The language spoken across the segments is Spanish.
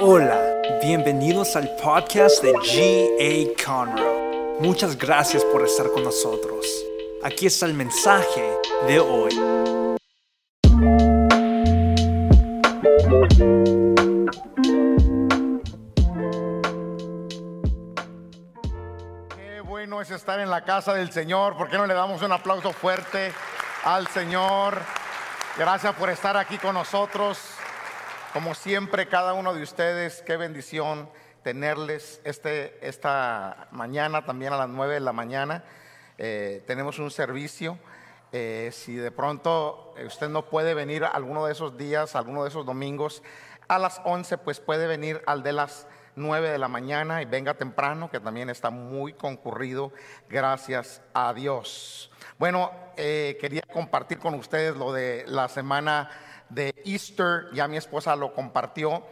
Hola, bienvenidos al podcast de G.A. Conroe. Muchas gracias por estar con nosotros. Aquí está el mensaje de hoy. Qué bueno es estar en la casa del Señor. ¿Por qué no le damos un aplauso fuerte al Señor? Gracias por estar aquí con nosotros. Como siempre, cada uno de ustedes, qué bendición tenerles este, esta mañana, también a las 9 de la mañana. Eh, tenemos un servicio. Eh, si de pronto usted no puede venir alguno de esos días, alguno de esos domingos, a las 11, pues puede venir al de las 9 de la mañana y venga temprano, que también está muy concurrido, gracias a Dios. Bueno, eh, quería compartir con ustedes lo de la semana de Easter, ya mi esposa lo compartió,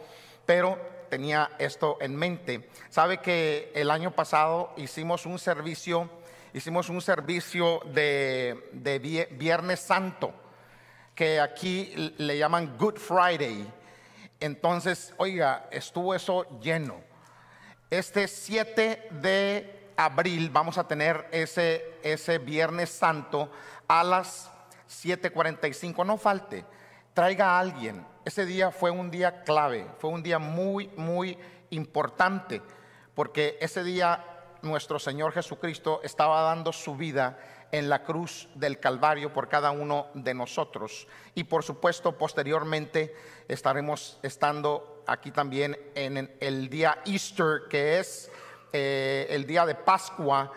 pero tenía esto en mente. Sabe que el año pasado hicimos un servicio, hicimos un servicio de, de Viernes Santo, que aquí le llaman Good Friday. Entonces, oiga, estuvo eso lleno. Este 7 de abril vamos a tener ese, ese Viernes Santo a las 7.45. No falte, traiga a alguien. Ese día fue un día clave, fue un día muy, muy importante, porque ese día nuestro Señor Jesucristo estaba dando su vida en la cruz del Calvario por cada uno de nosotros. Y por supuesto, posteriormente estaremos estando aquí también en el día Easter, que es eh, el día de Pascua,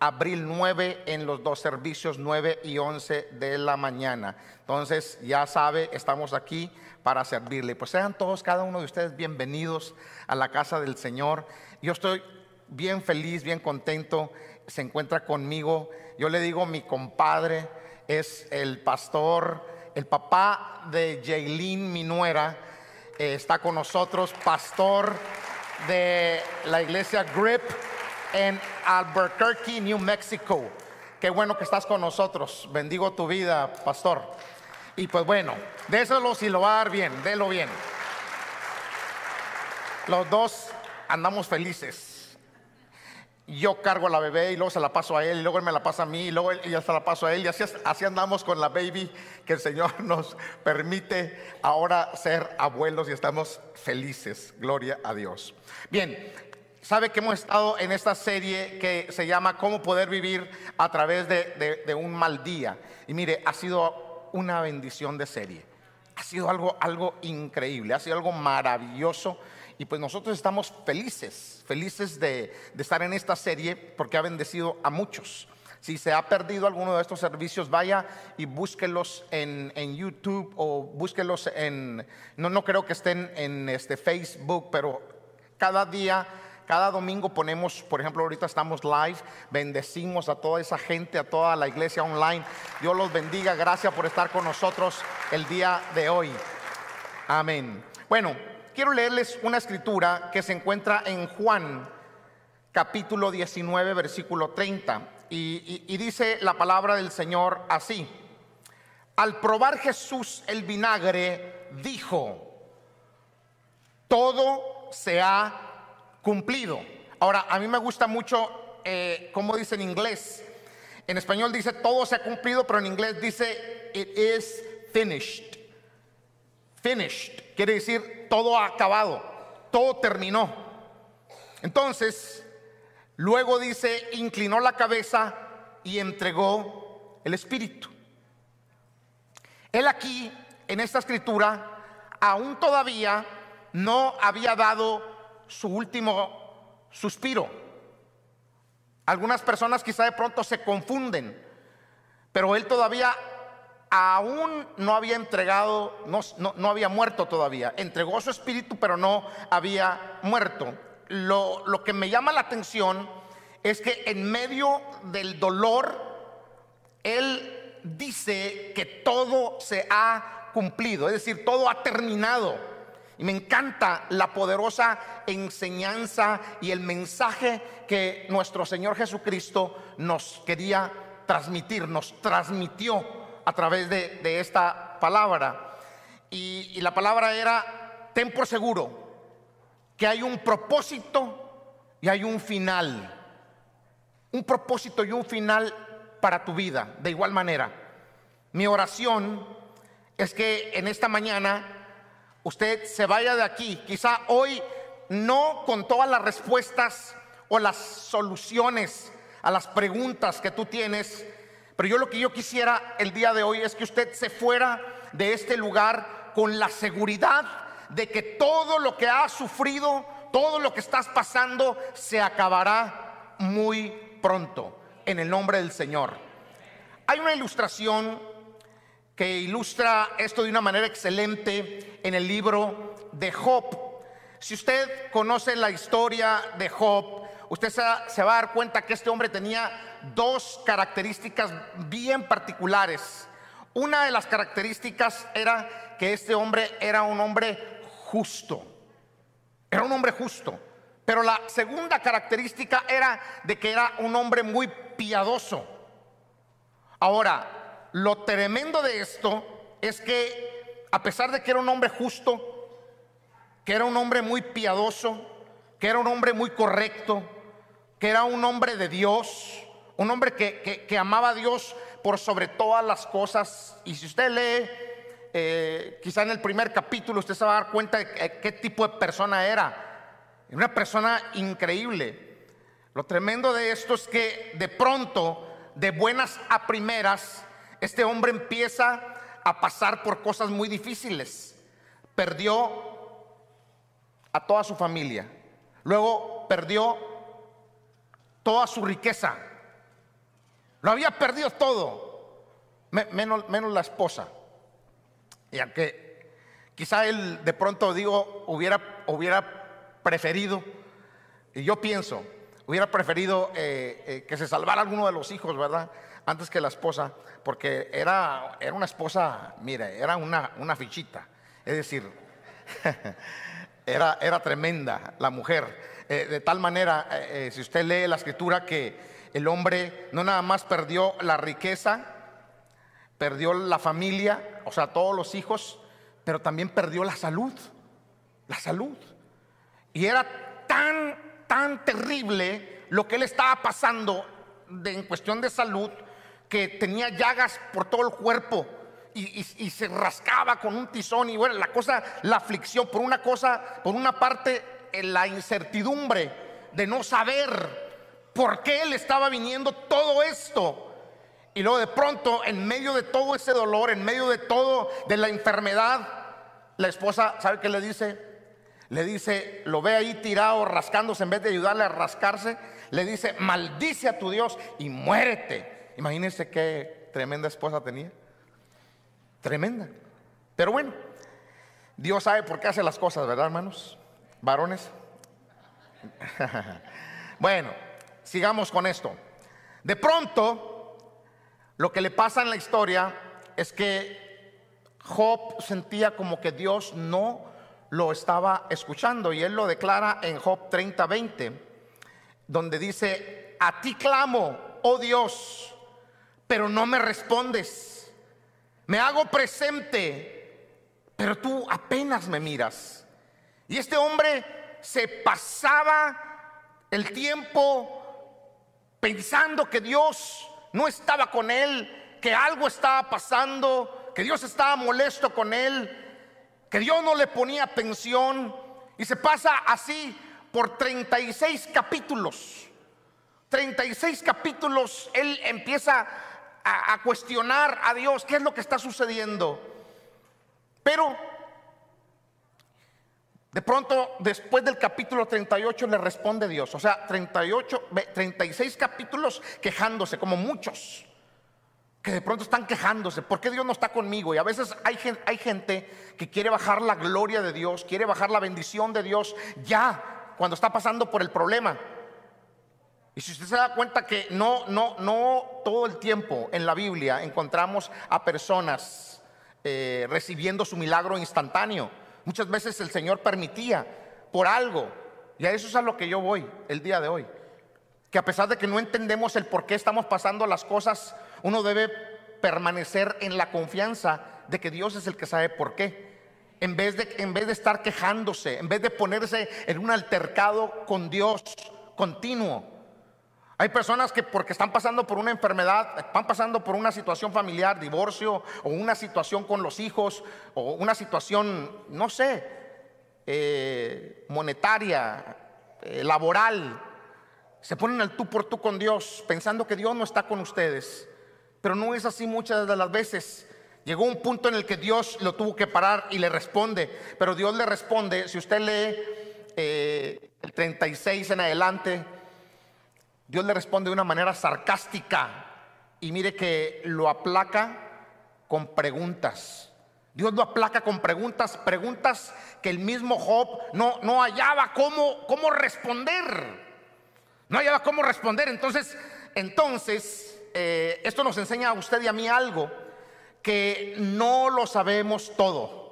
abril 9 en los dos servicios 9 y 11 de la mañana. Entonces, ya sabe, estamos aquí para servirle. Pues sean todos, cada uno de ustedes bienvenidos a la casa del Señor. Yo estoy bien feliz, bien contento. Se encuentra conmigo yo le digo mi compadre, es el pastor, el papá de Jaylin, mi nuera, eh, está con nosotros, pastor de la iglesia Grip en Albuquerque, New Mexico. Qué bueno que estás con nosotros. Bendigo tu vida, pastor. Y pues bueno, déselo si lo va a dar bien, délo bien. Los dos andamos felices yo cargo a la bebé y luego se la paso a él, y luego él me la pasa a mí, y luego ella se la paso a él, y así, así andamos con la baby, que el Señor nos permite ahora ser abuelos y estamos felices, gloria a Dios. Bien, sabe que hemos estado en esta serie que se llama Cómo poder vivir a través de, de un mal día, y mire, ha sido una bendición de serie, ha sido algo, algo increíble, ha sido algo maravilloso. Y pues nosotros estamos felices, felices de, estar en esta serie porque ha bendecido a muchos. Si se ha perdido alguno de estos servicios, vaya y búsquelos en, YouTube o búsquelos en, no, no creo que estén en este Facebook, pero cada día, cada domingo ponemos, por ejemplo, ahorita estamos live, bendecimos a toda esa gente, a toda la iglesia online. Dios los bendiga, gracias por estar con nosotros el día de hoy. Amén. Bueno, quiero leerles una escritura que se encuentra en Juan capítulo 19, versículo 30. Y, dice la palabra del Señor así. Al probar Jesús el vinagre, dijo, todo se ha cumplido. Ahora, a mí me gusta mucho eh, como dice en inglés. En español dice todo se ha cumplido, pero en inglés dice it is finished. Finished quiere decir todo ha acabado, todo terminó. Entonces, luego dice, inclinó la cabeza y entregó el Espíritu. Él aquí, en esta escritura, aún todavía no había dado su último suspiro. Algunas personas quizá de pronto se confunden, pero él todavía aún no había entregado, no, había muerto todavía. Entregó su espíritu, pero no había muerto. Lo, lo que me llama la atención es que en medio del dolor, Él dice que todo se ha cumplido, es decir, todo ha terminado. Y me encanta la poderosa enseñanza y el mensaje que nuestro Señor Jesucristo nos quería transmitir, nos transmitió a través de, esta palabra. Y, la palabra era, ten por seguro, que hay un propósito y hay un final. Un propósito y un final para tu vida, de igual manera. Mi oración es que en esta mañana usted se vaya de aquí, quizá hoy no con todas las respuestas o las soluciones a las preguntas que tú tienes, pero yo lo que yo quisiera el día de hoy es que usted se fuera de este lugar con la seguridad de que todo lo que has sufrido, todo lo que estás pasando, se acabará muy pronto, en el nombre del Señor. Hay una ilustración que ilustra esto de una manera excelente en el libro de Job. Si usted conoce la historia de Job, usted se, va a dar cuenta que este hombre tenía dos características bien particulares. Una de las características era que este hombre era un hombre justo. Era un hombre justo. Pero la segunda característica era de que era un hombre muy piadoso. Ahora, lo tremendo de esto es que a pesar de que era un hombre justo, que era un hombre muy piadoso, que era un hombre muy correcto, que era un hombre de Dios, un hombre que, amaba a Dios por sobre todas las cosas. Y si usted lee, eh, quizá en el primer capítulo, usted se va a dar cuenta de qué tipo de persona era. Una persona increíble. Lo tremendo de esto es que de pronto, de buenas a primeras, este hombre empieza a pasar por cosas muy difíciles. Perdió a toda su familia. Luego perdió toda su riqueza. Lo había perdido todo, menos, menos la esposa. Y aunque quizá él de pronto digo hubiera, hubiera preferido, y yo pienso, hubiera preferido eh, eh, que se salvara alguno de los hijos, ¿verdad? Antes que la esposa, porque era, era una esposa, mire, era una, una fichita. Es decir, Era, era tremenda la mujer. Eh, de tal manera, eh, eh, si usted lee la escritura, que el hombre no nada más perdió la riqueza, perdió la familia, o sea, todos los hijos, pero también perdió la salud. La salud. Y era tan, tan terrible lo que él estaba pasando en cuestión de salud, que tenía llagas por todo el cuerpo y, se rascaba con un tizón y bueno, la cosa, la aflicción, por una cosa, por una parte, la incertidumbre de no saber por qué le estaba viniendo todo esto. Y luego de pronto, en medio de todo ese dolor, en medio de todo, de la enfermedad, la esposa, ¿sabe qué le dice? Le dice, lo ve ahí tirado, rascándose, en vez de ayudarle a rascarse, le dice, maldice a tu Dios y muérete. Imagínense qué tremenda esposa tenía. Tremenda. Pero bueno, Dios sabe por qué hace las cosas, ¿verdad, hermanos? Varones. bueno, sigamos con esto. De pronto, lo que le pasa en la historia es que Job sentía como que Dios no lo estaba escuchando y él lo declara en Job 30, 20, donde dice, a ti clamo, oh Dios, pero no me respondes. Me hago presente, pero tú apenas me miras. Y este hombre se pasaba el tiempo pensando que Dios no estaba con él, que algo estaba pasando, que Dios estaba molesto con él, que Dios no le ponía atención. Y se pasa así por 36 capítulos. 36 capítulos, él empieza a, cuestionar a Dios qué es lo que está sucediendo. Pero de pronto, después del capítulo 38 le responde Dios. O sea, 38, 36 capítulos quejándose, como muchos, que de pronto están quejándose. ¿Por qué Dios no está conmigo? Y a veces hay, hay gente que quiere bajar la gloria de Dios, quiere bajar la bendición de Dios ya, cuando está pasando por el problema. Y si usted se da cuenta que no, no, no todo el tiempo en la Biblia encontramos a personas eh, recibiendo su milagro instantáneo. Muchas veces el Señor permitía por algo. Y a eso es a lo que yo voy el día de hoy. Que a pesar de que no entendemos el por qué estamos pasando las cosas, uno debe permanecer en la confianza de que Dios es el que sabe por qué. en vez, de, en vez de estar quejándose, en vez de ponerse en un altercado con Dios continuo. Hay personas que porque están pasando por una enfermedad, están pasando por una situación familiar, divorcio, o una situación con los hijos, o una situación, no sé, eh, monetaria, eh, laboral, se ponen al tú por tú con Dios, pensando que Dios no está con ustedes. Pero no es así muchas de las veces. Llegó un punto en el que Dios lo tuvo que parar y le responde. Pero Dios le responde, si usted lee eh, el 36 en adelante, Dios le responde de una manera sarcástica. Y mire que lo aplaca con preguntas. Dios lo aplaca con preguntas, preguntas que el mismo Job no, no hallaba cómo, cómo responder. No hallaba cómo responder. Entonces, entonces, eh, esto nos enseña a usted y a mí algo, que no lo sabemos todo.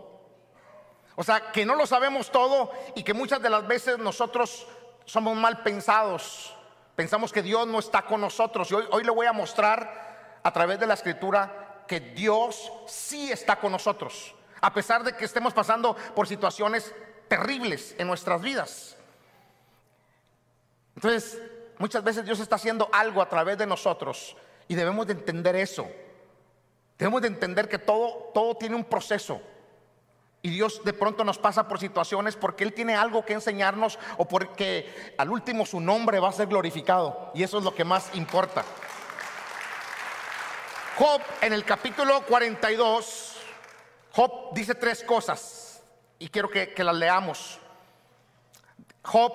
O sea, que no lo sabemos todo y que muchas de las veces nosotros somos mal pensados. Pensamos que Dios no está con nosotros. Y hoy, hoy le voy a mostrar a través de la escritura que Dios sí está con nosotros. A pesar de que estemos pasando por situaciones terribles en nuestras vidas. Entonces, muchas veces Dios está haciendo algo a través de nosotros y debemos de entender eso. Debemos de entender que todo, todo tiene un proceso. Y Dios de pronto nos pasa por situaciones porque Él tiene algo que enseñarnos o porque al último su nombre va a ser glorificado. Y eso es lo que más importa. Job en el capítulo 42, Job dice tres cosas y quiero que, que las leamos. Job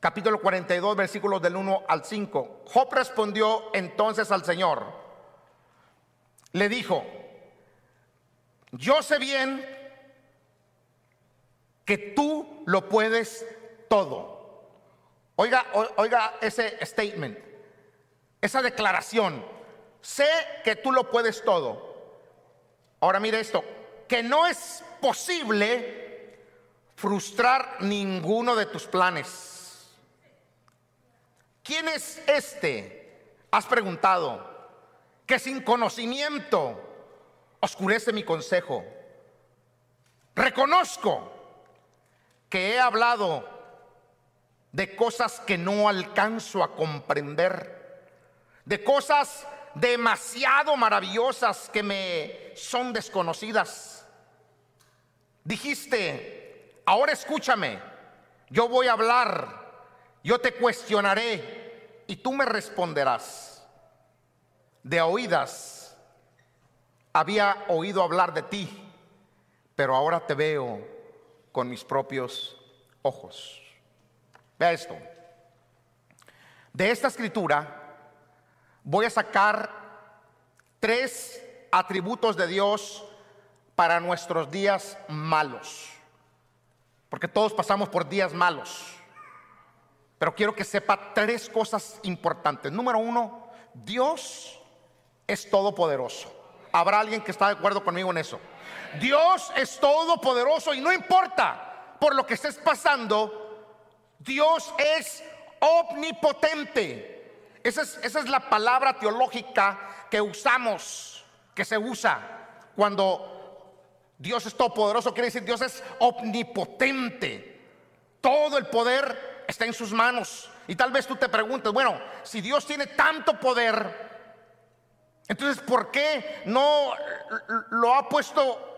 capítulo 42, versículos del 1 al 5. Job respondió entonces al Señor. Le dijo, yo sé bien que tú lo puedes todo. Oiga, oiga ese statement, esa declaración. Sé que tú lo puedes todo. Ahora mire esto, que no es posible frustrar ninguno de tus planes. ¿Quién es este? Has preguntado, que sin conocimiento oscurece mi consejo. Reconozco que he hablado de cosas que no alcanzo a comprender, de cosas demasiado maravillosas que me son desconocidas. Dijiste, ahora escúchame, yo voy a hablar yo te cuestionaré y tú me responderás. De oídas había oído hablar de ti, pero ahora te veo con mis propios ojos. Vea esto. De esta escritura voy a sacar tres atributos de Dios para nuestros días malos. Porque todos pasamos por días malos. Pero quiero que sepa tres cosas importantes. Número uno, Dios es todopoderoso. ¿Habrá alguien que está de acuerdo conmigo en eso? Dios es todopoderoso y no importa por lo que estés pasando, Dios es omnipotente. Esa es, esa es la palabra teológica que usamos, que se usa cuando Dios es todopoderoso. Quiere decir Dios es omnipotente. Todo el poder está en sus manos. Y tal vez tú te preguntes, bueno, si Dios tiene tanto poder, entonces ¿por qué no lo ha puesto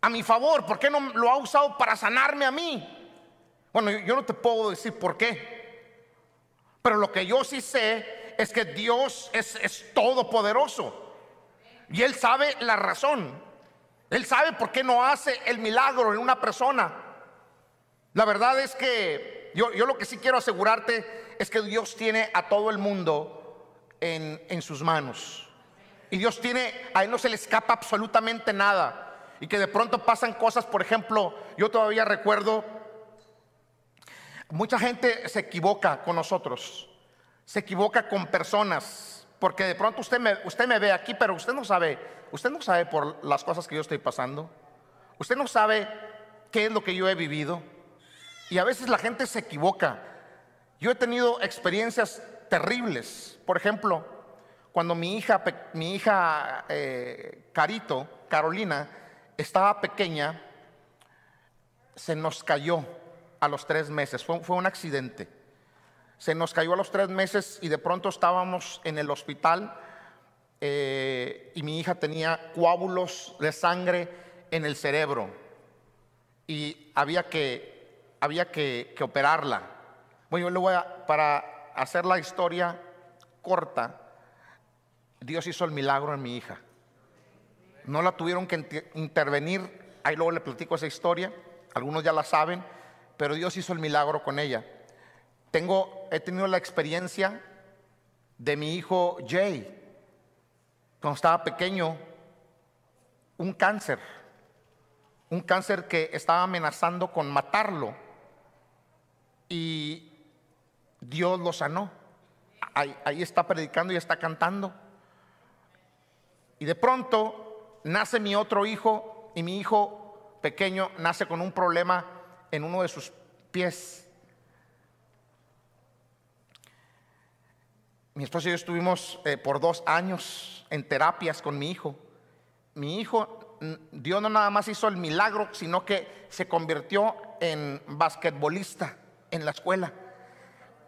a mi favor? ¿Por qué no lo ha usado para sanarme a mí? Bueno, yo no te puedo decir por qué. Pero lo que yo sí sé es que Dios es, es todopoderoso. Y Él sabe la razón. Él sabe por qué no hace el milagro en una persona. La verdad es que yo, lo que sí quiero asegurarte es que Dios tiene a todo el mundo en, en sus manos. Y Dios tiene, a Él no se le escapa absolutamente nada. Y que de pronto pasan cosas, por ejemplo, yo todavía recuerdo, mucha gente se equivoca con nosotros, se equivoca con personas, porque de pronto usted me, usted me ve aquí, pero usted no sabe, usted no sabe por las cosas que yo estoy pasando, usted no sabe qué es lo que yo he vivido. Y a veces la gente se equivoca. Yo he tenido experiencias terribles. Por ejemplo, cuando mi hija, mi hija eh, Carito, Carolina, estaba pequeña, se nos cayó a los tres meses, fue, un accidente. Se nos cayó a los tres meses y de pronto estábamos en el hospital eh, y mi hija tenía coágulos de sangre en el cerebro y había que, había que, operarla. Bueno, yo le voy a, para hacer la historia corta, Dios hizo el milagro en mi hija. No la tuvieron que intervenir, ahí luego le platico esa historia, algunos ya la saben, pero Dios hizo el milagro con ella. Tengo, he tenido la experiencia de mi hijo Jay, cuando estaba pequeño, un cáncer, un cáncer que estaba amenazando con matarlo y Dios lo sanó. Ahí, está predicando y está cantando. Y de pronto nace mi otro hijo y mi hijo pequeño nace con un problema en uno de sus pies. Mi esposo y yo estuvimos eh, por dos años en terapias con mi hijo. Mi hijo, Dios no nada más hizo el milagro, sino que se convirtió en basquetbolista en la escuela.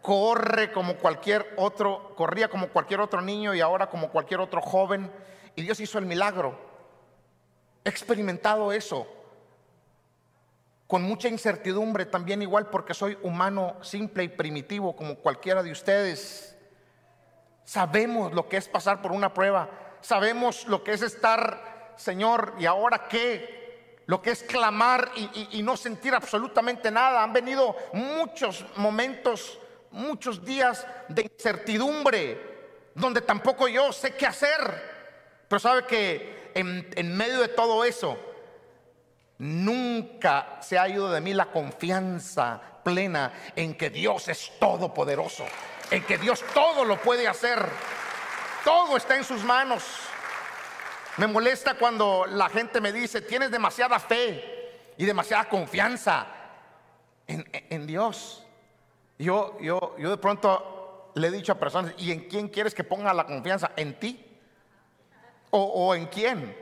Corre como cualquier otro, corría como cualquier otro niño y ahora como cualquier otro joven. Y Dios hizo el milagro. He experimentado eso con mucha incertidumbre también igual porque soy humano simple y primitivo como cualquiera de ustedes. Sabemos lo que es pasar por una prueba. Sabemos lo que es estar, Señor, ¿y ahora qué? Lo que es clamar y, no sentir absolutamente nada. Han venido muchos momentos, muchos días de incertidumbre, donde tampoco yo sé qué hacer. Pero sabe que en, en medio de todo eso, nunca se ha ido de mí la confianza plena en que Dios es todopoderoso en que Dios todo lo puede hacer. Todo está en sus manos. Me molesta cuando la gente me dice, tienes demasiada fe y demasiada confianza en, Dios. Yo, yo, yo de pronto le he dicho a personas, ¿y en quién quieres que ponga la confianza? ¿En ti? ¿O, en quién?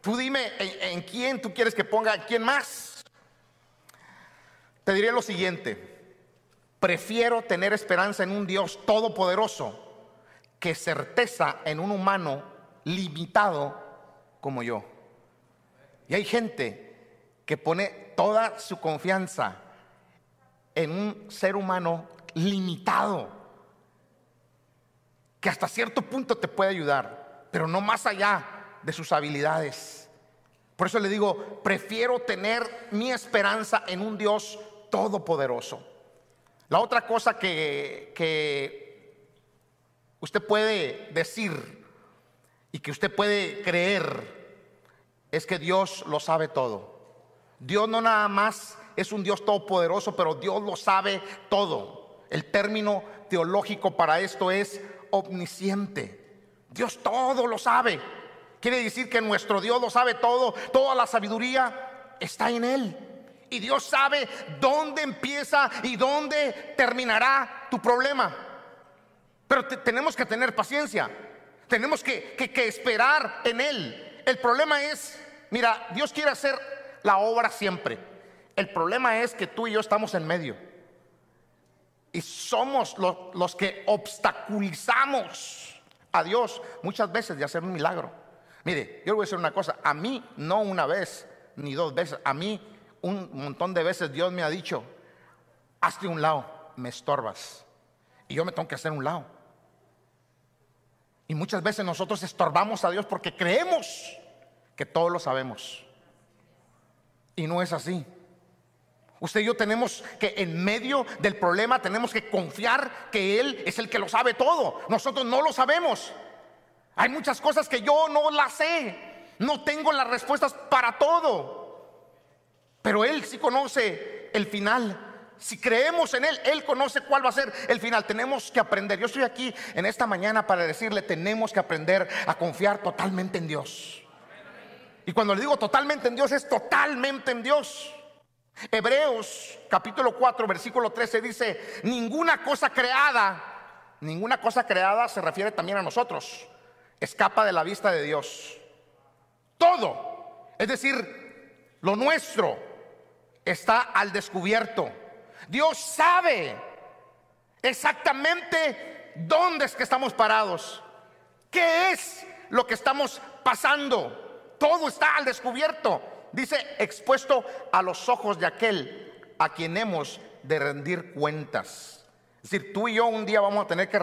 Tú dime en, en quién tú quieres que ponga, ¿quién más? Te diré lo siguiente. Prefiero tener esperanza en un Dios todopoderoso que certeza en un humano limitado como yo. Y hay gente que pone toda su confianza en un ser humano limitado, que hasta cierto punto te puede ayudar, pero no más allá de sus habilidades. Por eso le digo, prefiero tener mi esperanza en un Dios todopoderoso. La otra cosa que, usted puede decir y que usted puede creer es que Dios lo sabe todo. Dios no nada más es un Dios todopoderoso, pero Dios lo sabe todo. El término teológico para esto es omnisciente. Dios todo lo sabe. Quiere decir que nuestro Dios lo sabe todo, toda la sabiduría está en Él. Y Dios sabe dónde empieza y dónde terminará tu problema. Pero tenemos que tener paciencia. Tenemos que, que esperar en Él. El problema es, mira, Dios quiere hacer la obra siempre. El problema es que tú y yo estamos en medio. Y somos los, los que obstaculizamos a Dios muchas veces de hacer un milagro. Mire, yo le voy a decir una cosa. A mí, no una vez ni dos veces, a mí un montón de veces Dios me ha dicho, hazte un lado, me estorbas. Y yo me tengo que hacer un lado. Y muchas veces nosotros estorbamos a Dios porque creemos que todo lo sabemos. Y no es así. Usted y yo tenemos que en medio del problema tenemos que confiar que Él es el que lo sabe todo. Nosotros no lo sabemos. Hay muchas cosas que yo no las sé. No tengo las respuestas para todo. Pero Él sí conoce el final. Si creemos en Él, Él conoce cuál va a ser el final. Tenemos que aprender. Yo estoy aquí en esta mañana para decirle, tenemos que aprender a confiar totalmente en Dios. Y cuando le digo totalmente en Dios, es totalmente en Dios. Hebreos capítulo 4, versículo 13 dice, ninguna cosa creada, ninguna cosa creada se refiere también a nosotros. escapa de la vista de Dios. Todo. Es decir, lo nuestro está al descubierto. Dios sabe exactamente dónde es que estamos parados. ¿Qué es lo que estamos pasando? Todo está al descubierto. Dice, expuesto a los ojos de aquel a quien hemos de rendir cuentas. Es decir, tú y yo un día vamos a tener que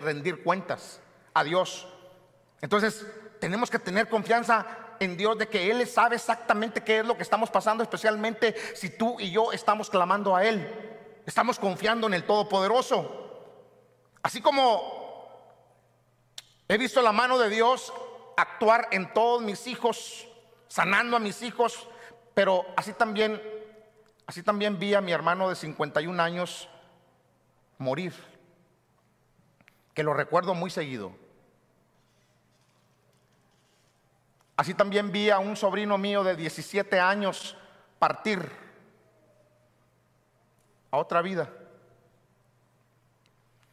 rendir cuentas a Dios. Entonces, tenemos que tener confianza en Dios de que Él sabe exactamente qué es lo que estamos pasando, especialmente si tú y yo estamos clamando a Él. Estamos confiando en el Todopoderoso. Así como he visto la mano de Dios actuar en todos mis hijos, sanando a mis hijos, pero así también, así también vi a mi hermano de 51 años morir, que lo recuerdo muy seguido. Así también vi a un sobrino mío de 17 años partir a otra vida.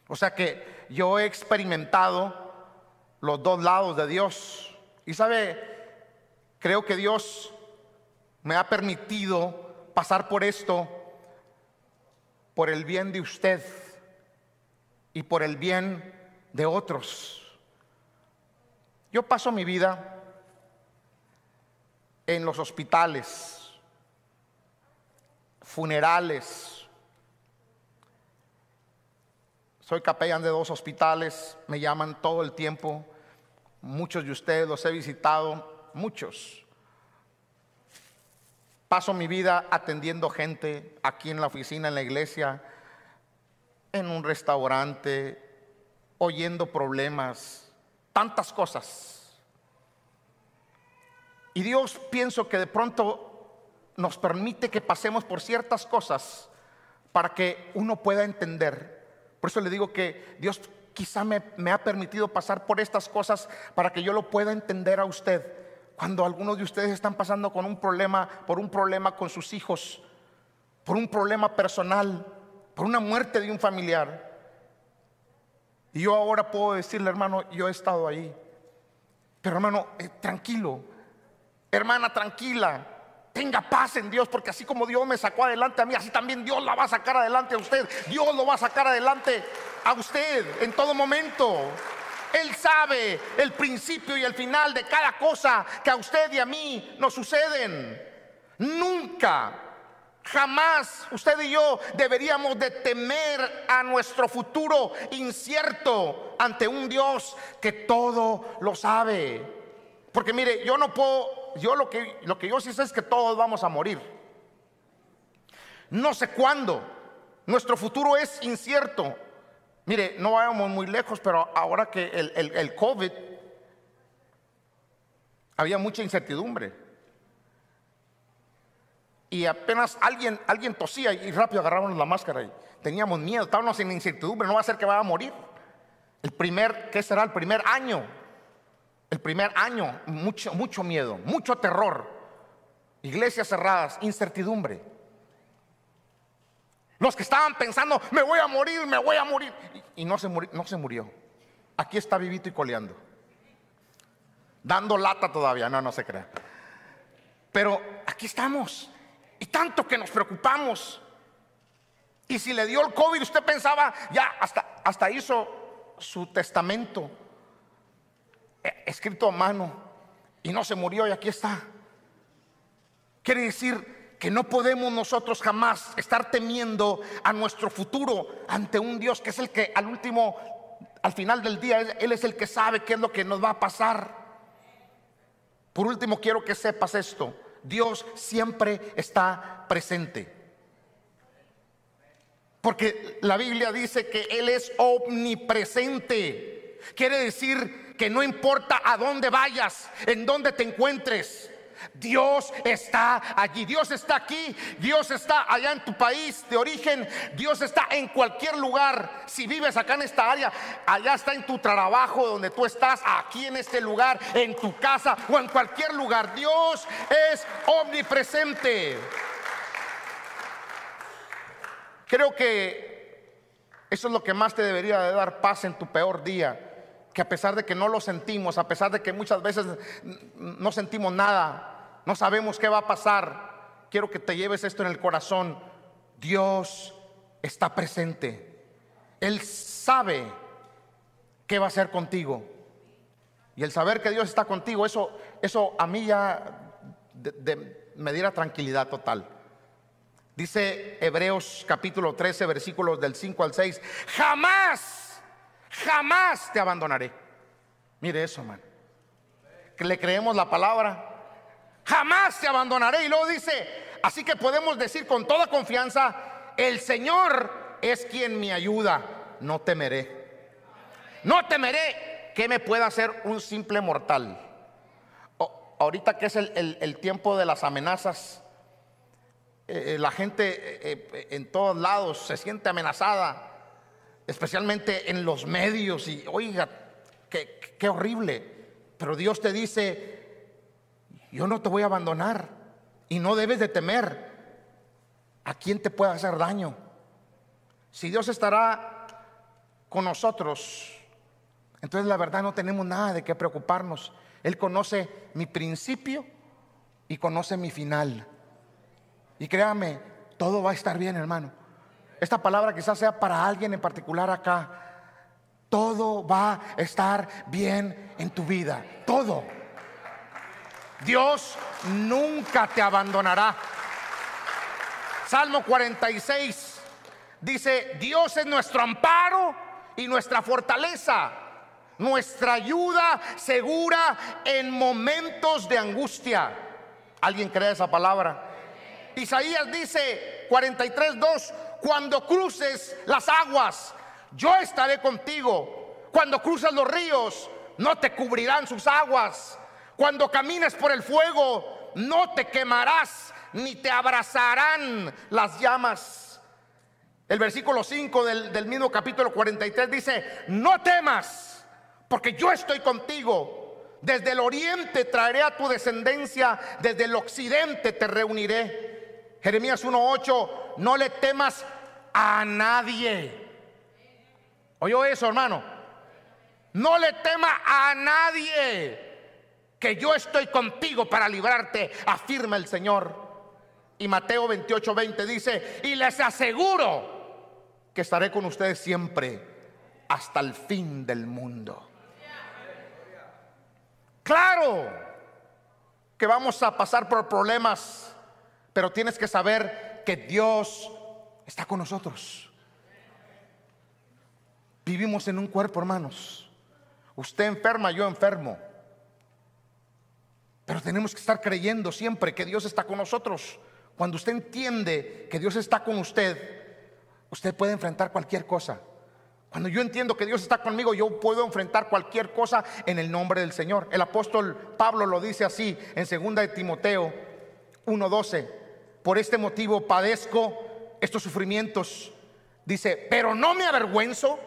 O sea que yo he experimentado los dos lados de Dios. Y sabe, creo que Dios me ha permitido pasar por esto por el bien de usted y por el bien de otros. Yo paso mi vida en los hospitales, funerales. Soy capellán de dos hospitales, me llaman todo el tiempo. Muchos de ustedes los he visitado, muchos. Paso mi vida atendiendo gente aquí en la oficina, en la iglesia, en un restaurante, oyendo problemas, tantas cosas. Y Dios pienso que de pronto nos permite que pasemos por ciertas cosas para que uno pueda entender. Por eso le digo que Dios quizá me, ha permitido pasar por estas cosas para que yo lo pueda entender a usted. Cuando algunos de ustedes están pasando con un problema, por un problema con sus hijos, por un problema personal, por una muerte de un familiar. Y yo ahora puedo decirle, hermano, yo he estado ahí. Pero hermano, eh, tranquilo, Hermana, tranquila. Tenga paz en Dios, porque así como Dios me sacó adelante a mí, así también Dios la va a sacar adelante a usted. Dios lo va a sacar adelante a usted en todo momento. Él sabe el principio y el final de cada cosa que a usted y a mí nos suceden. Nunca, jamás usted y yo deberíamos de temer a nuestro futuro incierto ante un Dios que todo lo sabe. Porque mire, yo no puedo yo lo que, lo que yo sí sé es que todos vamos a morir. No sé cuándo. Nuestro futuro es incierto. Mire, no vayamos muy lejos, pero ahora que el, el, COVID, había mucha incertidumbre. Y apenas alguien, alguien tosía y rápido agarrábamos la máscara y teníamos miedo, estábamos en incertidumbre, no va a ser que vaya a morir. El primer, ¿qué será? El primer año el primer año, mucho, mucho miedo, mucho terror, iglesias cerradas, incertidumbre. Los que estaban pensando, me voy a morir, me voy a morir, y, no, se murió, no se murió. Aquí está vivito y coleando. Dando lata todavía, no, no se crea. Pero aquí estamos. Y tanto que nos preocupamos. Y si le dio el COVID, usted pensaba, ya hasta, hasta hizo su testamento escrito a mano y no se murió y aquí está. Quiere decir que no podemos nosotros jamás estar temiendo a nuestro futuro ante un Dios que es el que al último, al final del día, Él es el que sabe qué es lo que nos va a pasar. Por último, quiero que sepas esto. Dios siempre está presente. Porque la Biblia dice que Él es omnipresente. Quiere decir que no importa a dónde vayas, en dónde te encuentres, Dios está allí, Dios está aquí, Dios está allá en tu país de origen, Dios está en cualquier lugar. Si vives acá en esta área, allá está en tu trabajo donde tú estás, aquí en este lugar, en tu casa o en cualquier lugar. Dios es omnipresente. Creo que eso es lo que más te debería de dar paz en tu peor día que a pesar de que no lo sentimos, a pesar de que muchas veces no sentimos nada, no sabemos qué va a pasar, quiero que te lleves esto en el corazón. Dios está presente. Él sabe qué va a hacer contigo. Y el saber que Dios está contigo, eso, eso a mí ya me diera tranquilidad total. Dice Hebreos capítulo 13, versículos del 5 al 6, jamás, jamás te abandonaré. Mire eso, hermano. Le creemos la palabra. Jamás te abandonaré. Y luego dice, así que podemos decir con toda confianza, el Señor es quien me ayuda, no temeré. No temeré que me pueda hacer un simple mortal. ahorita que es el tiempo de las amenazas, eh, eh, la gente eh, en todos lados se siente amenazada, especialmente en los medios. Y oiga, qué, qué horrible. Pero Dios te dice, yo no te voy a abandonar y no debes de temer a quien te pueda hacer daño. Si Dios estará con nosotros, entonces la verdad no tenemos nada de qué preocuparnos. Él conoce mi principio y conoce mi final. Y créame, todo va a estar bien, hermano. Esta palabra quizás sea para alguien en particular acá. Todo va a estar bien en tu vida. Todo. Dios nunca te abandonará. Salmo 46 dice, Dios es nuestro amparo y nuestra fortaleza, nuestra ayuda segura en momentos de angustia. ¿Alguien cree esa palabra? Isaías dice 43.2, cuando cruces las aguas, yo estaré contigo. Cuando cruces los ríos, no te cubrirán sus aguas. Cuando camines por el fuego, no te quemarás, ni te abrazarán las llamas. El versículo 5 del, del mismo capítulo 43 dice, no temas, porque yo estoy contigo. Desde el oriente traeré a tu descendencia, desde el occidente te reuniré. Jeremías 1.8, no le temas a nadie. ¿Oyó eso, hermano? No le temas a nadie, que yo estoy contigo para librarte, afirma el Señor. Y Mateo 28.20 dice, y les aseguro que estaré con ustedes siempre hasta el fin del mundo. Claro que vamos a pasar por problemas pero tienes que saber que Dios está con nosotros. Vivimos en un cuerpo, hermanos. Usted enferma, yo enfermo. Pero tenemos que estar creyendo siempre que Dios está con nosotros. Cuando usted entiende que Dios está con usted, usted puede enfrentar cualquier cosa. Cuando yo entiendo que Dios está conmigo, yo puedo enfrentar cualquier cosa en el nombre del Señor. El apóstol Pablo lo dice así en 2 de Timoteo 1:12. Por este motivo padezco estos sufrimientos. Dice, pero no me avergüenzo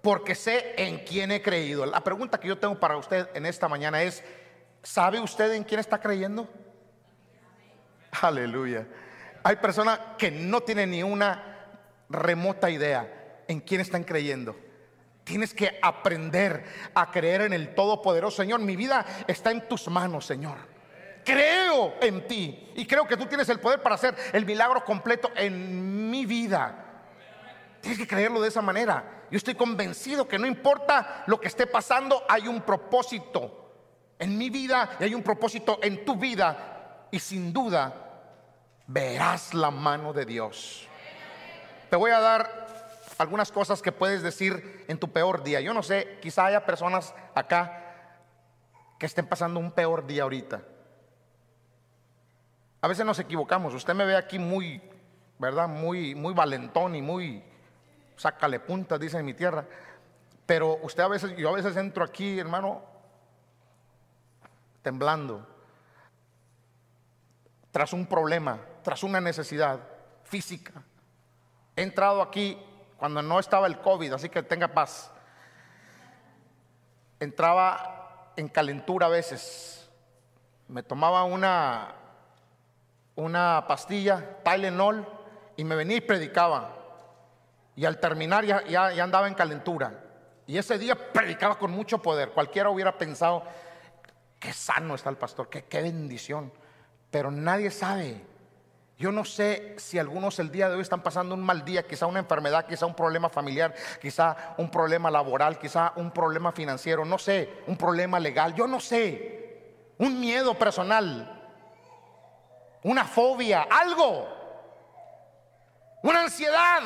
porque sé en quién he creído. La pregunta que yo tengo para usted en esta mañana es, ¿sabe usted en quién está creyendo? Aleluya. Hay personas que no tienen ni una remota idea en quién están creyendo. Tienes que aprender a creer en el Todopoderoso. Señor, mi vida está en tus manos, Señor creo en ti y creo que tú tienes el poder para hacer el milagro completo en mi vida. Tienes que creerlo de esa manera. Yo estoy convencido que no importa lo que esté pasando, hay un propósito en mi vida y hay un propósito en tu vida y sin duda verás la mano de Dios. Te voy a dar algunas cosas que puedes decir en tu peor día. Yo no sé, quizá haya personas acá que estén pasando un peor día ahorita. A veces nos equivocamos. Usted me ve aquí muy, ¿verdad? Muy, muy valentón y muy sácale puntas, dice en mi tierra. Pero usted a veces, yo a veces entro aquí, hermano, temblando, tras un problema, tras una necesidad física. He entrado aquí cuando no estaba el COVID, así que tenga paz. Entraba en calentura a veces. Me tomaba una una pastilla, Tylenol, y me venía y predicaba. Y al terminar ya, ya, andaba en calentura. Y ese día predicaba con mucho poder. Cualquiera hubiera pensado, qué sano está el pastor, qué, qué bendición. Pero nadie sabe. Yo no sé si algunos el día de hoy están pasando un mal día, quizá una enfermedad, quizá un problema familiar, quizá un problema laboral, quizá un problema financiero, no sé, un problema legal, yo no sé, un miedo personal, una fobia, algo, una ansiedad,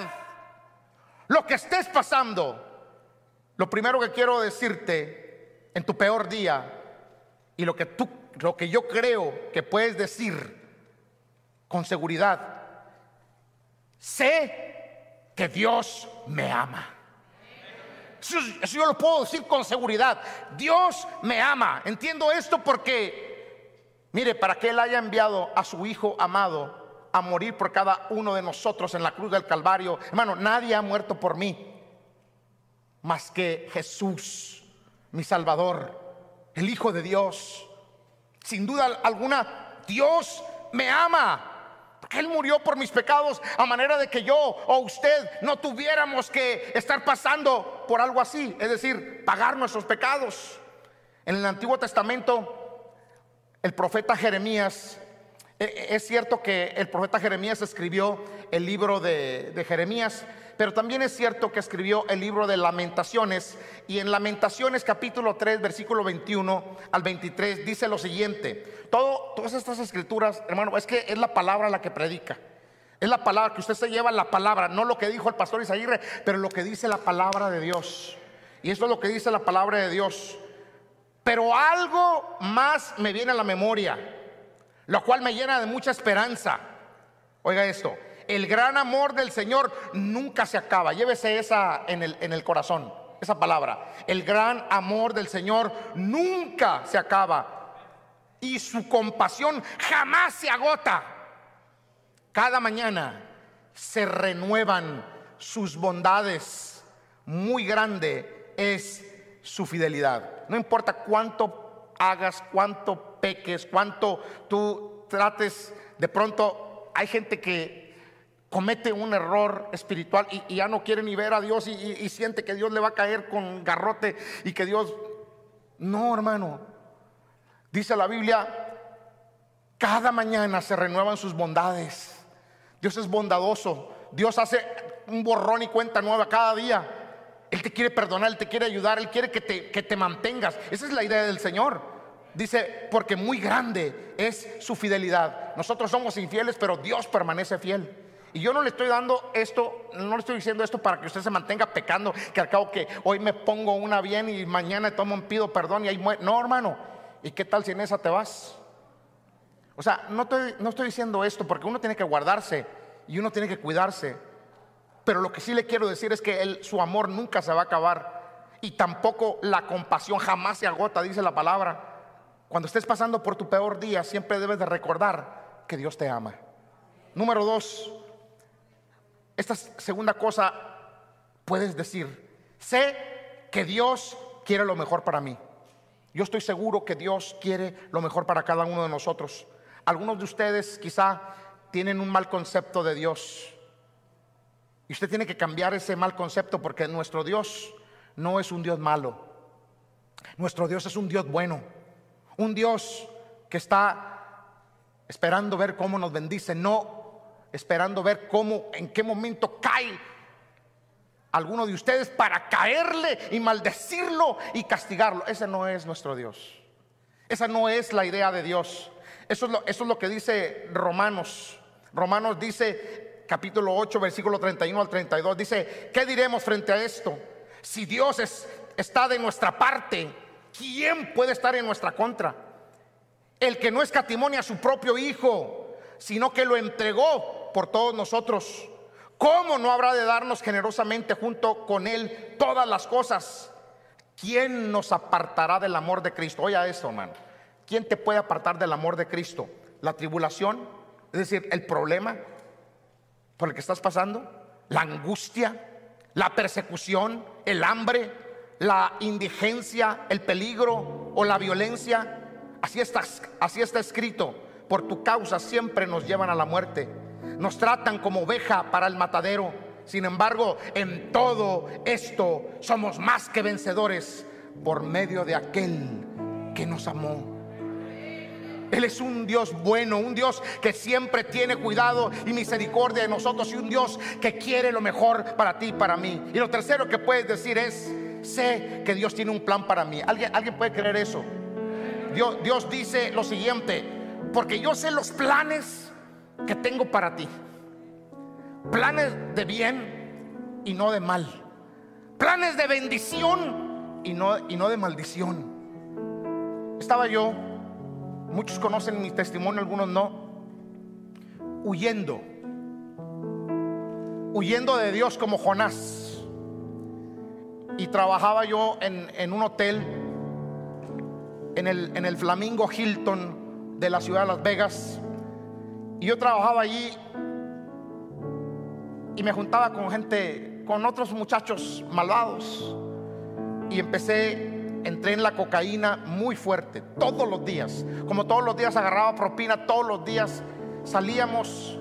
lo que estés pasando. Lo primero que quiero decirte en tu peor día y lo que tú lo que yo creo que puedes decir con seguridad, sé que Dios me ama. Eso, eso, yo lo puedo decir con seguridad. Dios me ama. Entiendo esto porque, mire, para que Él haya enviado a su Hijo amado a morir por cada uno de nosotros en la cruz del Calvario, hermano, nadie ha muerto por mí más que Jesús, mi Salvador, el Hijo de Dios. Sin duda alguna, Dios me ama. Porque Él murió por mis pecados a manera de que yo o usted no tuviéramos que estar pasando por algo así. Es decir, pagar nuestros pecados. En el Antiguo Testamento, el profeta Jeremías, e, e, es cierto que el profeta Jeremías escribió el libro de, Jeremías pero también es cierto que escribió el libro de lamentaciones y en lamentaciones capítulo 3 versículo 21 al 23 dice lo siguiente, Todo, todas estas escrituras, hermano, es que es la palabra la que predica. Es la palabra que usted se lleva la palabra, no lo que dijo el pastor Isaíre, pero lo que dice la palabra de Dios. Y esto es lo que dice la palabra de Dios. Pero algo más me viene a la memoria, lo cual me llena de mucha esperanza. Oiga esto, el gran amor del Señor nunca se acaba. Llévese esa en el, corazón, esa palabra. El gran amor del Señor nunca se acaba. Y su compasión jamás se agota. Cada mañana se renuevan sus bondades. Muy grande es su fidelidad. No importa cuánto hagas, cuánto peques, cuánto tú trates. De pronto hay gente que comete un error espiritual y, ya no quiere ni ver a Dios y, siente que Dios le va a caer con garrote y que Dios... No, hermano. Dice la Biblia, cada mañana se renuevan sus bondades. Dios es bondadoso. Dios hace un borrón y cuenta nueva cada día. Él te quiere perdonar, Él te quiere ayudar, Él quiere que te, que te mantengas. Esa es la idea del Señor. Dice, porque muy grande es su fidelidad. Nosotros somos infieles, pero Dios permanece fiel. Y yo no le estoy dando esto, no le estoy diciendo esto para que usted se mantenga pecando, que al cabo que hoy me pongo una bien y mañana tomo un pido perdón y ahí muere. No, hermano. ¿Y qué tal si en esa te vas? O sea, no estoy, no estoy diciendo esto porque uno tiene que guardarse y uno tiene que cuidarse. Pero lo que sí le quiero decir es que su amor nunca se va a acabar y tampoco la compasión jamás se agota, dice la palabra. Cuando estés pasando por tu peor día, siempre debes de recordar que Dios te ama. Número dos, esta segunda cosa puedes decir, sé que Dios quiere lo mejor para mí. Yo estoy seguro que Dios quiere lo mejor para cada uno de nosotros. Algunos de ustedes quizá tienen un mal concepto de Dios. Y usted tiene que cambiar ese mal concepto porque nuestro Dios no es un Dios malo. Nuestro Dios es un Dios bueno. Un Dios que está esperando ver cómo nos bendice, no esperando ver cómo, en qué momento cae alguno de ustedes para caerle y maldecirlo y castigarlo. Ese no es nuestro Dios. Esa no es la idea de Dios. Eso es lo, eso es lo que dice Romanos. Romanos dice, capítulo 8, versículo 31 al 32, dice, ¿qué diremos frente a esto? Si Dios es, está de nuestra parte, ¿quién puede estar en nuestra contra? El que no escatimonia a su propio Hijo, sino que lo entregó por todos nosotros, ¿cómo no habrá de darnos generosamente junto con Él todas las cosas? ¿Quién nos apartará del amor de Cristo? Oiga esto, hermano. ¿Quién te puede apartar del amor de Cristo? ¿La tribulación? Es decir, el problema por el que estás pasando, la angustia, la persecución, el hambre, la indigencia, el peligro o la violencia. Así está, así está escrito. Por tu causa siempre nos llevan a la muerte nos tratan como oveja para el matadero. Sin embargo, en todo esto somos más que vencedores por medio de aquel que nos amó. Él es un Dios bueno, un Dios que siempre tiene cuidado y misericordia de nosotros y un Dios que quiere lo mejor para ti y para mí. Y lo tercero que puedes decir es, sé que Dios tiene un plan para mí. ¿Alguien, alguien puede creer eso? Dios, Dios dice lo siguiente, porque yo sé los planes que tengo para ti. Planes de bien y no de mal. Planes de bendición y no, y no de maldición. Estaba yo Muchos conocen mi testimonio, algunos no. Huyendo. Huyendo de Dios como Jonás. Y trabajaba yo en, un hotel en el, en el Flamingo Hilton de la ciudad de Las Vegas. Y yo trabajaba allí y me juntaba con gente, con otros muchachos malvados. Y empecé entré en la cocaína muy fuerte, todos los días. Como todos los días agarraba propina, todos los días salíamos,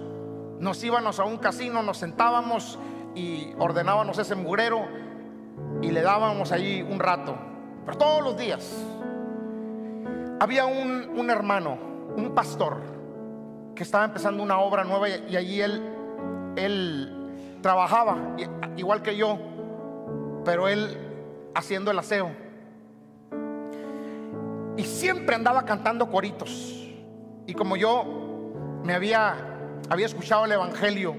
nos íbamos a un casino, nos sentábamos y ordenábamos ese mugrero y le dábamos allí un rato. Pero todos los días. Había un, hermano, un pastor, que estaba empezando una obra nueva y, allí él, él trabajaba, igual que yo, pero él haciendo el aseo. Y siempre andaba cantando coritos. Y como yo me había, había escuchado el Evangelio,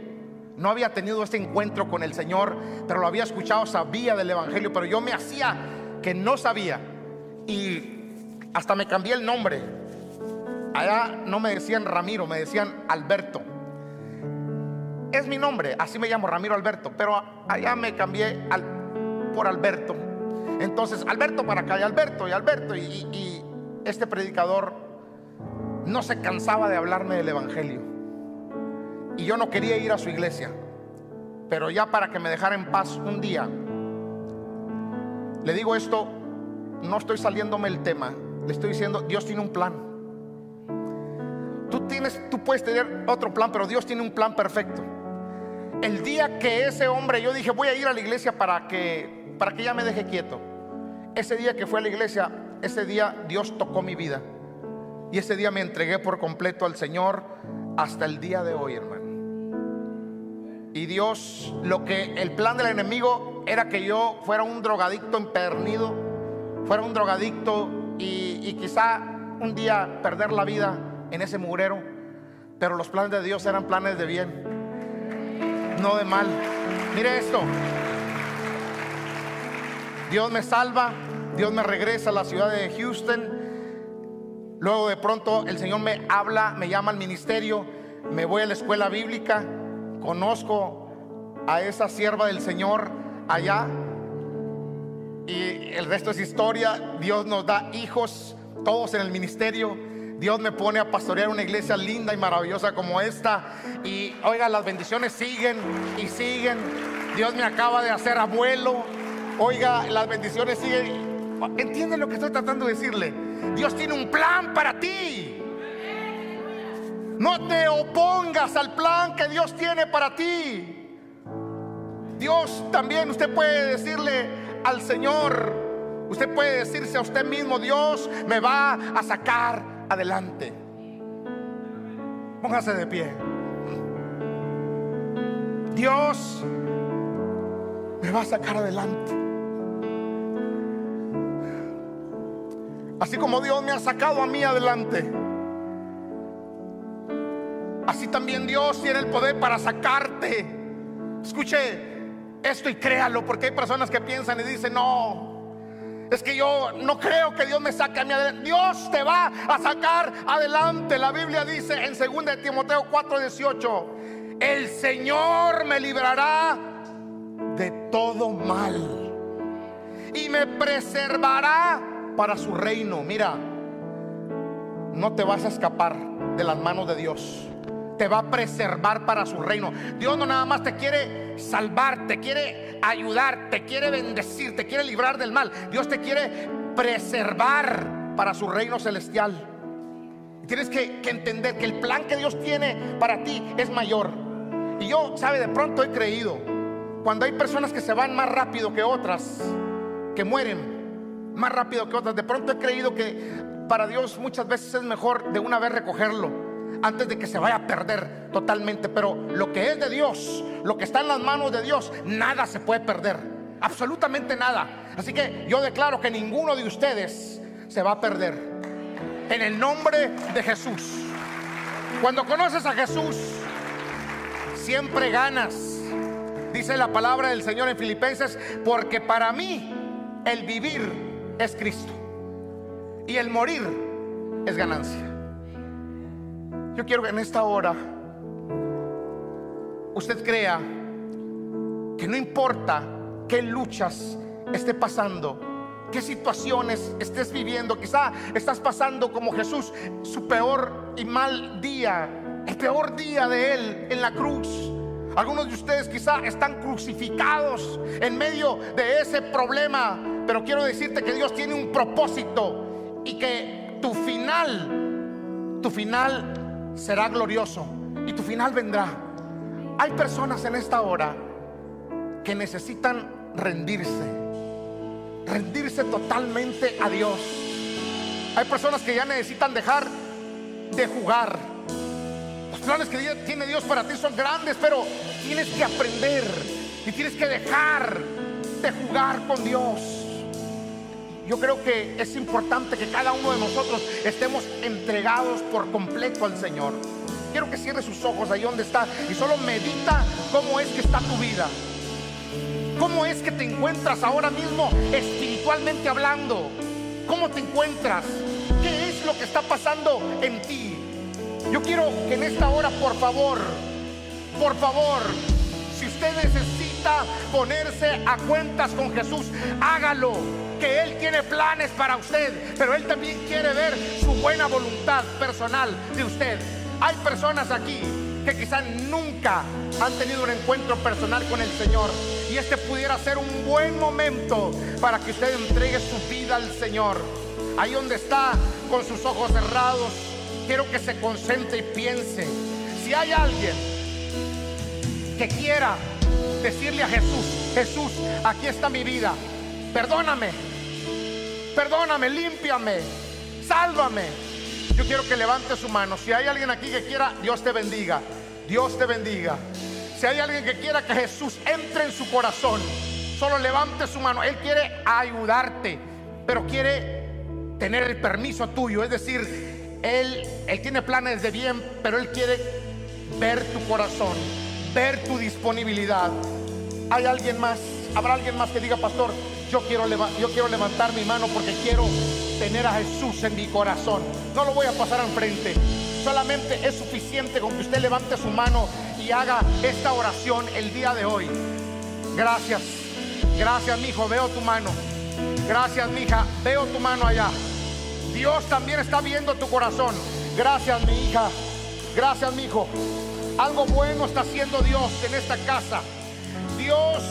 no había tenido este encuentro con el Señor, pero lo había escuchado, sabía del Evangelio, pero yo me hacía que no sabía. Y hasta me cambié el nombre. Allá no me decían Ramiro, me decían Alberto. Es mi nombre, así me llamo Ramiro Alberto, pero allá me cambié por Alberto. Entonces, Alberto para acá y Alberto y Alberto. y, este predicador no se cansaba de hablarme del Evangelio. Y yo no quería ir a su iglesia. Pero ya para que me dejara en paz un día, le digo esto, no estoy saliéndome el tema, le estoy diciendo, Dios tiene un plan. Tú tienes, tú puedes tener otro plan, pero Dios tiene un plan perfecto. El día que ese hombre, yo dije, voy a ir a la iglesia para que, para que ya me deje quieto. Ese día que fue a la iglesia, ese día Dios tocó mi vida. Y ese día me entregué por completo al Señor hasta el día de hoy, hermano. Y Dios, lo que el plan del enemigo era que yo fuera un drogadicto empernido, fuera un drogadicto y, y quizá un día perder la vida en ese mugrero. Pero los planes de Dios eran planes de bien, no de mal. Mire esto. Dios me salva, Dios me regresa a la ciudad de Houston. Luego de pronto el Señor me habla, me llama al ministerio, me voy a la escuela bíblica, conozco a esa sierva del Señor allá y el resto es historia. Dios nos da hijos, todos en el ministerio. Dios me pone a pastorear una iglesia linda y maravillosa como esta. Y oiga, las bendiciones siguen y siguen. Dios me acaba de hacer abuelo. Oiga, las bendiciones siguen. ¿Entiende lo que estoy tratando de decirle? Dios tiene un plan para ti. No te opongas al plan que Dios tiene para ti. Dios también, usted puede decirle al Señor, usted puede decirse a usted mismo, Dios me va a sacar adelante. Póngase de pie. Dios me va a sacar adelante. Así como Dios me ha sacado a mí adelante. Así también Dios tiene el poder para sacarte. Escuche esto y créalo, porque hay personas que piensan y dicen, no, es que yo no creo que Dios me saque a mí adelante. Dios te va a sacar adelante. La Biblia dice en 2 Timoteo 4:18, el Señor me librará de todo mal y me preservará para su reino. Mira, no te vas a escapar de las manos de Dios. Te va a preservar para su reino. Dios no nada más te quiere salvar, te quiere ayudar, te quiere bendecir, te quiere librar del mal. Dios te quiere preservar para su reino celestial. Tienes que, que entender que el plan que Dios tiene para ti es mayor. Y yo, sabe, de pronto he creído cuando hay personas que se van más rápido que otras, que mueren más rápido que otras, de pronto he creído que para Dios muchas veces es mejor de una vez recogerlo antes de que se vaya a perder totalmente. Pero lo que es de Dios, lo que está en las manos de Dios, nada se puede perder. Absolutamente nada. Así que yo declaro que ninguno de ustedes se va a perder. En el nombre de Jesús. Cuando conoces a Jesús, siempre ganas. Dice la palabra del Señor en Filipenses, porque para mí el vivir es Cristo y el morir es ganancia. Yo quiero que en esta hora usted crea que no importa qué luchas esté pasando, qué situaciones estés viviendo, quizá estás pasando como Jesús su peor y mal día, el peor día de él en la cruz. Algunos de ustedes quizá están crucificados en medio de ese problema, pero quiero decirte que Dios tiene un propósito y que tu final, tu final será glorioso y tu final vendrá. Hay personas en esta hora que necesitan rendirse, rendirse totalmente a Dios. Hay personas que ya necesitan dejar de jugar. Los planes que tiene Dios para ti son grandes, pero tienes que aprender y tienes que dejar de jugar con Dios. Yo creo que es importante que cada uno de nosotros estemos entregados por completo al Señor. Quiero que cierre sus ojos ahí donde está y solo medita cómo es que está tu vida. ¿Cómo es que te encuentras ahora mismo espiritualmente hablando? ¿Cómo te encuentras? ¿Qué es lo que está pasando en ti? Yo quiero que en esta hora, por favor, por favor, si usted necesita ponerse a cuentas con Jesús, hágalo. Que Él tiene planes para usted, pero Él también quiere ver su buena voluntad personal de usted. Hay personas aquí que quizás nunca han tenido un encuentro personal con el Señor. Y este pudiera ser un buen momento para que usted entregue su vida al Señor. Ahí donde está, con sus ojos cerrados, quiero que se concentre y piense. Si hay alguien que quiera decirle a Jesús, Jesús, aquí está mi vida, perdóname, perdóname, límpiame, sálvame. Yo quiero que levante su mano. Si hay alguien aquí que quiera, Dios te bendiga. Dios te bendiga. Si hay alguien que quiera que Jesús entre en su corazón, solo levante su mano. Él quiere ayudarte, pero quiere tener el permiso tuyo. Es decir, Él, él tiene planes de bien, pero Él quiere ver tu corazón, ver tu disponibilidad. ¿Hay alguien más? ¿Habrá alguien más que diga, pastor, yo quiero, yo quiero levantar mi mano porque quiero tener a Jesús en mi corazón? No lo voy a pasar al frente. Solamente es suficiente con que usted levante su mano y haga esta oración el día de hoy. Gracias. Gracias, mi hijo. Veo tu mano. Gracias, mi hija. Veo tu mano allá. Dios también está viendo tu corazón. Gracias, mi hija. Gracias, mi hijo. Algo bueno está haciendo Dios en esta casa. Dios,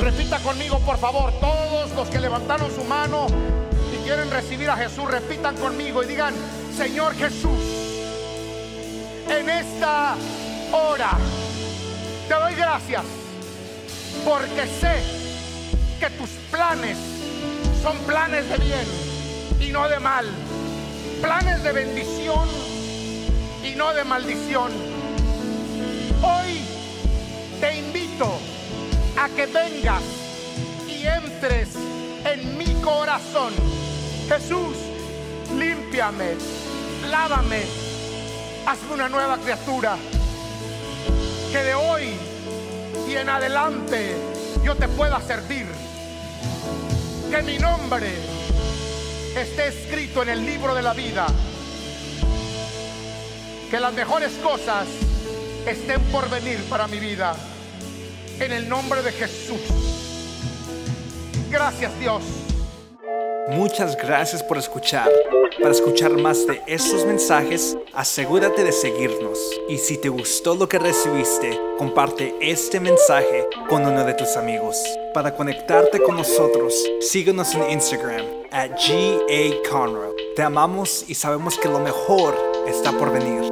repita conmigo, por favor, todos los que levantaron su mano y quieren recibir a Jesús, repitan conmigo y digan, Señor Jesús, en esta hora te doy gracias porque sé que tus planes son planes de bien y no de mal, planes de bendición y no de maldición. Hoy te invito a que vengas y entres en mi corazón. Jesús, límpiame, lávame, hazme una nueva criatura. Que de hoy y en adelante yo te pueda servir. Que mi nombre esté escrito en el libro de la vida. Que las mejores cosas estén por venir para mi vida. En el nombre de Jesús. Gracias Dios. Muchas gracias por escuchar. Para escuchar más de estos mensajes, asegúrate de seguirnos. Y si te gustó lo que recibiste, comparte este mensaje con uno de tus amigos. Para conectarte con nosotros, síguenos en Instagram at GA Te amamos y sabemos que lo mejor está por venir.